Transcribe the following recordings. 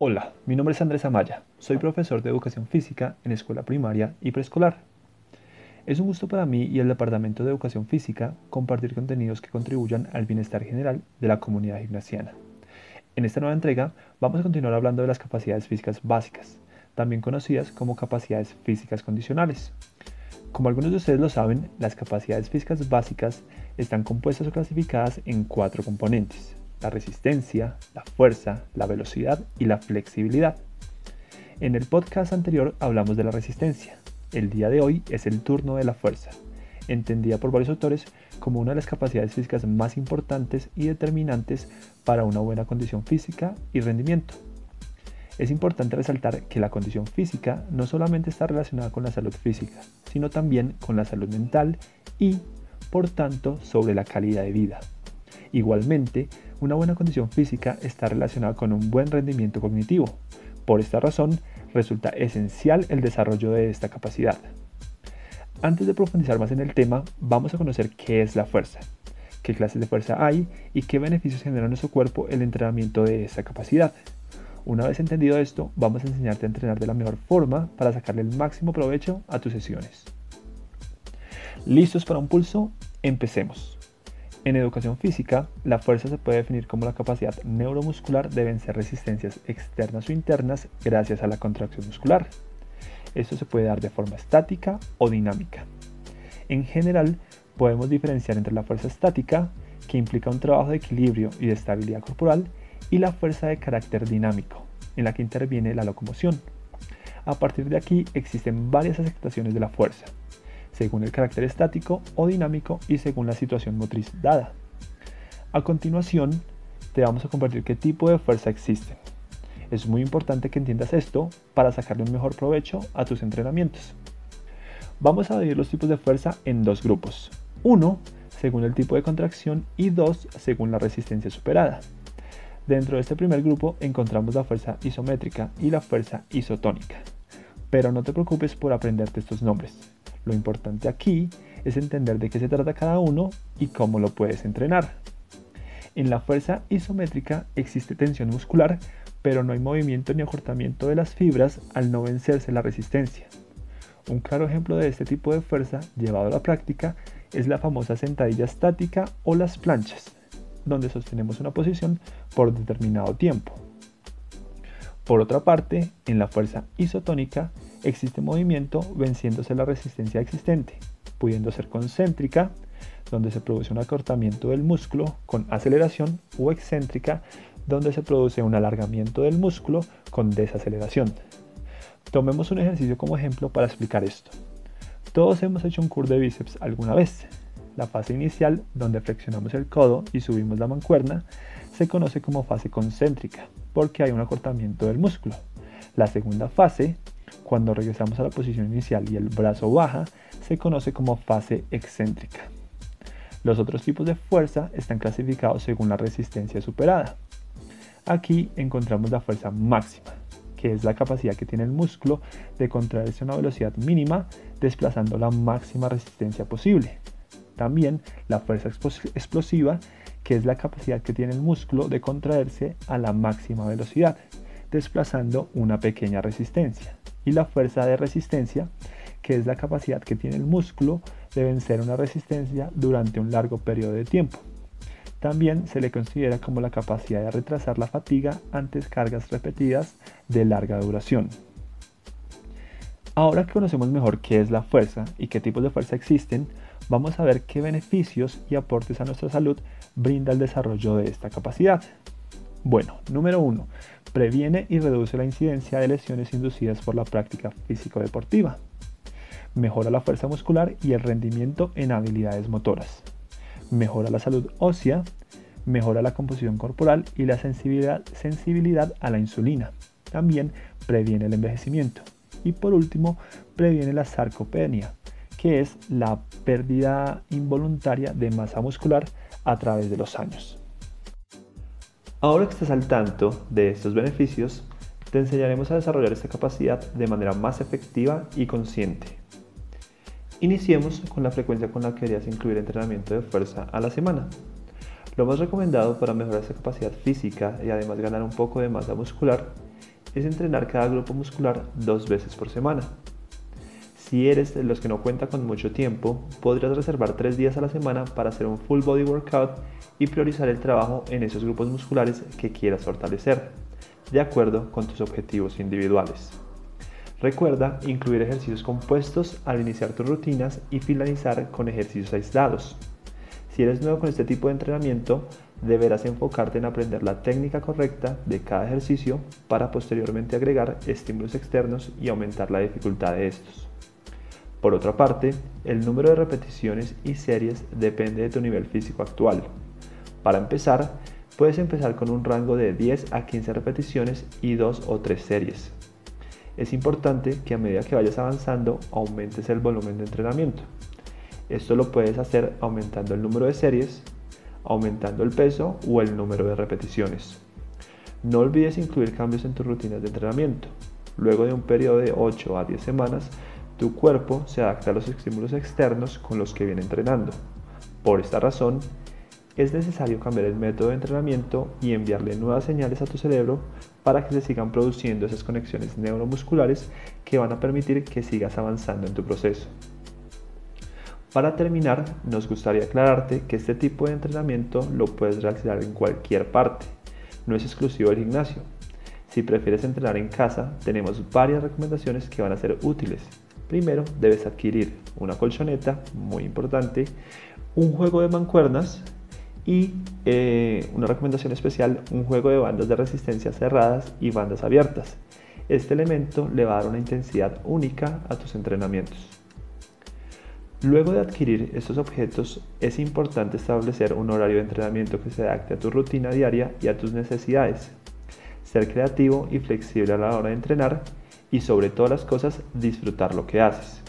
Hola, mi nombre es Andrés Amaya, soy profesor de educación física en escuela primaria y preescolar. Es un gusto para mí y el Departamento de Educación Física compartir contenidos que contribuyan al bienestar general de la comunidad gimnasiana. En esta nueva entrega vamos a continuar hablando de las capacidades físicas básicas, también conocidas como capacidades físicas condicionales. Como algunos de ustedes lo saben, las capacidades físicas básicas están compuestas o clasificadas en cuatro componentes, la resistencia, la fuerza, la velocidad y la flexibilidad. En el podcast anterior hablamos de la resistencia. El día de hoy es el turno de la fuerza, entendida por varios autores como una de las capacidades físicas más importantes y determinantes para una buena condición física y rendimiento. Es importante resaltar que la condición física no solamente está relacionada con la salud física, sino también con la salud mental y, por tanto, sobre la calidad de vida. Igualmente, una buena condición física está relacionada con un buen rendimiento cognitivo. Por esta razón, resulta esencial el desarrollo de esta capacidad. Antes de profundizar más en el tema, vamos a conocer qué es la fuerza, qué clases de fuerza hay y qué beneficios genera en nuestro cuerpo el entrenamiento de esta capacidad. Una vez entendido esto, vamos a enseñarte a entrenar de la mejor forma para sacarle el máximo provecho a tus sesiones. ¿Listos para un pulso? Empecemos. En educación física, la fuerza se puede definir como la capacidad neuromuscular de vencer resistencias externas o internas gracias a la contracción muscular. Esto se puede dar de forma estática o dinámica. En general, podemos diferenciar entre la fuerza estática, que implica un trabajo de equilibrio y de estabilidad corporal, y la fuerza de carácter dinámico, en la que interviene la locomoción. A partir de aquí existen varias aceptaciones de la fuerza, según el carácter estático o dinámico y según la situación motriz dada. A continuación, te vamos a compartir qué tipo de fuerza existe. Es muy importante que entiendas esto para sacarle un mejor provecho a tus entrenamientos. Vamos a dividir los tipos de fuerza en dos grupos. Uno, según el tipo de contracción y dos, según la resistencia superada. Dentro de este primer grupo encontramos la fuerza isométrica y la fuerza isotónica. Pero no te preocupes por aprenderte estos nombres. Lo importante aquí es entender de qué se trata cada uno y cómo lo puedes entrenar. En la fuerza isométrica existe tensión muscular, pero no hay movimiento ni acortamiento de las fibras al no vencerse la resistencia. Un claro ejemplo de este tipo de fuerza llevado a la práctica es la famosa sentadilla estática o las planchas donde sostenemos una posición por determinado tiempo. Por otra parte, en la fuerza isotónica existe movimiento venciéndose la resistencia existente, pudiendo ser concéntrica, donde se produce un acortamiento del músculo con aceleración, o excéntrica, donde se produce un alargamiento del músculo con desaceleración. Tomemos un ejercicio como ejemplo para explicar esto. Todos hemos hecho un curl de bíceps alguna vez, la fase inicial, donde flexionamos el codo y subimos la mancuerna, se conoce como fase concéntrica, porque hay un acortamiento del músculo. La segunda fase, cuando regresamos a la posición inicial y el brazo baja, se conoce como fase excéntrica. Los otros tipos de fuerza están clasificados según la resistencia superada. Aquí encontramos la fuerza máxima, que es la capacidad que tiene el músculo de contraerse a una velocidad mínima desplazando la máxima resistencia posible. También la fuerza explosiva, que es la capacidad que tiene el músculo de contraerse a la máxima velocidad, desplazando una pequeña resistencia. Y la fuerza de resistencia, que es la capacidad que tiene el músculo de vencer una resistencia durante un largo periodo de tiempo. También se le considera como la capacidad de retrasar la fatiga ante cargas repetidas de larga duración. Ahora que conocemos mejor qué es la fuerza y qué tipos de fuerza existen, vamos a ver qué beneficios y aportes a nuestra salud brinda el desarrollo de esta capacidad. Bueno, número 1. Previene y reduce la incidencia de lesiones inducidas por la práctica físico-deportiva. Mejora la fuerza muscular y el rendimiento en habilidades motoras. Mejora la salud ósea. Mejora la composición corporal y la sensibilidad, sensibilidad a la insulina. También previene el envejecimiento. Y por último, previene la sarcopenia, que es la pérdida involuntaria de masa muscular a través de los años. Ahora que estás al tanto de estos beneficios, te enseñaremos a desarrollar esta capacidad de manera más efectiva y consciente. Iniciemos con la frecuencia con la que deberías incluir entrenamiento de fuerza a la semana. Lo más recomendado para mejorar esta capacidad física y además ganar un poco de masa muscular es entrenar cada grupo muscular dos veces por semana. Si eres de los que no cuenta con mucho tiempo, podrías reservar tres días a la semana para hacer un full body workout y priorizar el trabajo en esos grupos musculares que quieras fortalecer, de acuerdo con tus objetivos individuales. Recuerda incluir ejercicios compuestos al iniciar tus rutinas y finalizar con ejercicios aislados. Si eres nuevo con este tipo de entrenamiento, deberás enfocarte en aprender la técnica correcta de cada ejercicio para posteriormente agregar estímulos externos y aumentar la dificultad de estos. Por otra parte, el número de repeticiones y series depende de tu nivel físico actual. Para empezar, puedes empezar con un rango de 10 a 15 repeticiones y 2 o 3 series. Es importante que a medida que vayas avanzando aumentes el volumen de entrenamiento. Esto lo puedes hacer aumentando el número de series, aumentando el peso o el número de repeticiones. No olvides incluir cambios en tus rutinas de entrenamiento. Luego de un periodo de 8 a 10 semanas, tu cuerpo se adapta a los estímulos externos con los que viene entrenando. Por esta razón, es necesario cambiar el método de entrenamiento y enviarle nuevas señales a tu cerebro para que se sigan produciendo esas conexiones neuromusculares que van a permitir que sigas avanzando en tu proceso. Para terminar, nos gustaría aclararte que este tipo de entrenamiento lo puedes realizar en cualquier parte, no es exclusivo del gimnasio. Si prefieres entrenar en casa, tenemos varias recomendaciones que van a ser útiles Primero debes adquirir una colchoneta, muy importante, un juego de mancuernas y eh, una recomendación especial, un juego de bandas de resistencia cerradas y bandas abiertas. Este elemento le va a dar una intensidad única a tus entrenamientos. Luego de adquirir estos objetos, es importante establecer un horario de entrenamiento que se adapte a tu rutina diaria y a tus necesidades. Ser creativo y flexible a la hora de entrenar y sobre todas las cosas disfrutar lo que haces.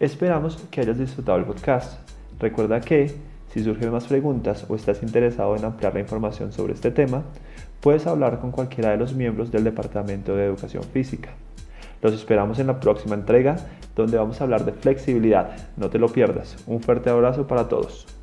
Esperamos que hayas disfrutado el podcast. Recuerda que si surgen más preguntas o estás interesado en ampliar la información sobre este tema, puedes hablar con cualquiera de los miembros del Departamento de Educación Física. Los esperamos en la próxima entrega donde vamos a hablar de flexibilidad. No te lo pierdas. Un fuerte abrazo para todos.